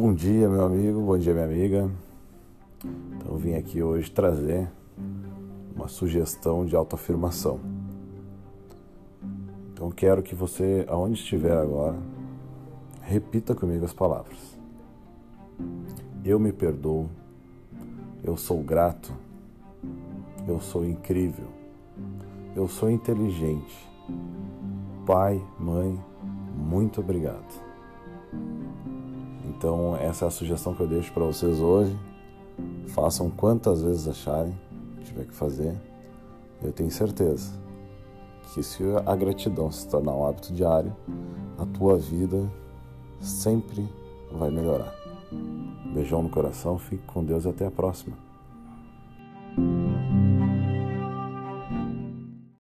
Bom dia, meu amigo, bom dia, minha amiga. Então, vim aqui hoje trazer uma sugestão de autoafirmação. Então, quero que você, aonde estiver agora, repita comigo as palavras. Eu me perdoo, eu sou grato, eu sou incrível, eu sou inteligente. Pai, mãe, muito obrigado. Então, essa é a sugestão que eu deixo para vocês hoje. Façam quantas vezes acharem tiver que fazer. Eu tenho certeza que se a gratidão se tornar um hábito diário, a tua vida sempre vai melhorar. Beijão no coração, fique com Deus e até a próxima.